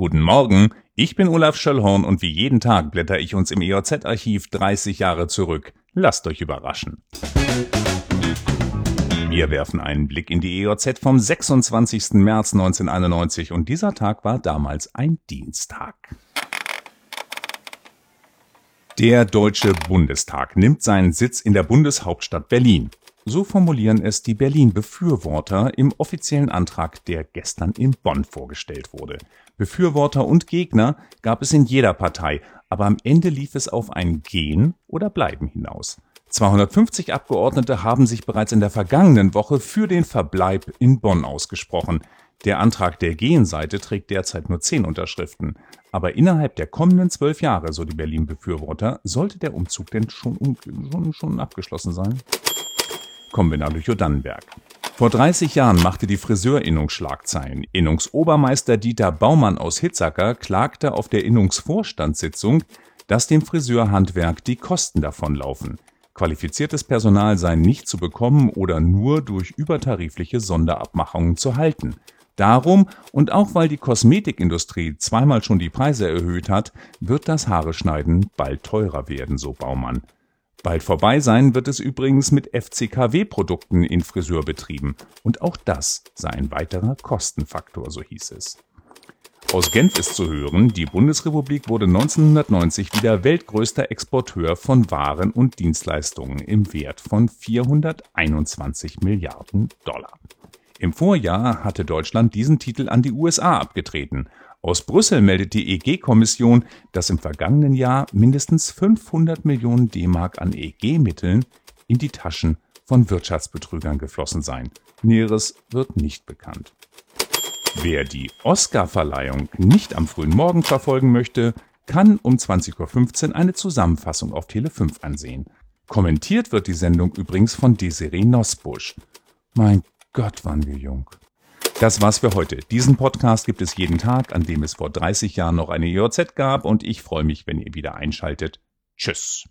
Guten Morgen, ich bin Olaf Schöllhorn und wie jeden Tag blätter ich uns im EOZ-Archiv 30 Jahre zurück. Lasst euch überraschen. Wir werfen einen Blick in die EOZ vom 26. März 1991 und dieser Tag war damals ein Dienstag. Der Deutsche Bundestag nimmt seinen Sitz in der Bundeshauptstadt Berlin. So formulieren es die Berlin-Befürworter im offiziellen Antrag, der gestern in Bonn vorgestellt wurde. Befürworter und Gegner gab es in jeder Partei, aber am Ende lief es auf ein Gehen oder Bleiben hinaus. 250 Abgeordnete haben sich bereits in der vergangenen Woche für den Verbleib in Bonn ausgesprochen. Der Antrag der Gehenseite trägt derzeit nur zehn Unterschriften. Aber innerhalb der kommenden zwölf Jahre, so die Berlin-Befürworter, sollte der Umzug denn schon, schon, schon abgeschlossen sein? Kommen wir nach Lüchow-Dannenberg. Vor 30 Jahren machte die Friseurinnung Schlagzeilen. Innungsobermeister Dieter Baumann aus Hitzacker klagte auf der Innungsvorstandssitzung, dass dem Friseurhandwerk die Kosten davonlaufen. Qualifiziertes Personal sei nicht zu bekommen oder nur durch übertarifliche Sonderabmachungen zu halten. Darum und auch weil die Kosmetikindustrie zweimal schon die Preise erhöht hat, wird das Haare schneiden bald teurer werden, so Baumann. Bald vorbei sein wird es übrigens mit FCKW-Produkten in Friseurbetrieben. Und auch das sei ein weiterer Kostenfaktor, so hieß es. Aus Genf ist zu hören, die Bundesrepublik wurde 1990 wieder weltgrößter Exporteur von Waren und Dienstleistungen im Wert von 421 Milliarden Dollar. Im Vorjahr hatte Deutschland diesen Titel an die USA abgetreten aus Brüssel meldet die EG-Kommission, dass im vergangenen Jahr mindestens 500 Millionen D-Mark an EG-Mitteln in die Taschen von Wirtschaftsbetrügern geflossen seien. Näheres wird nicht bekannt. Wer die Oscar-Verleihung nicht am frühen Morgen verfolgen möchte, kann um 20.15 Uhr eine Zusammenfassung auf Tele5 ansehen. Kommentiert wird die Sendung übrigens von Desiree Nosbusch. Mein Gott, waren wir jung. Das war's für heute. Diesen Podcast gibt es jeden Tag, an dem es vor 30 Jahren noch eine IOZ gab und ich freue mich, wenn ihr wieder einschaltet. Tschüss.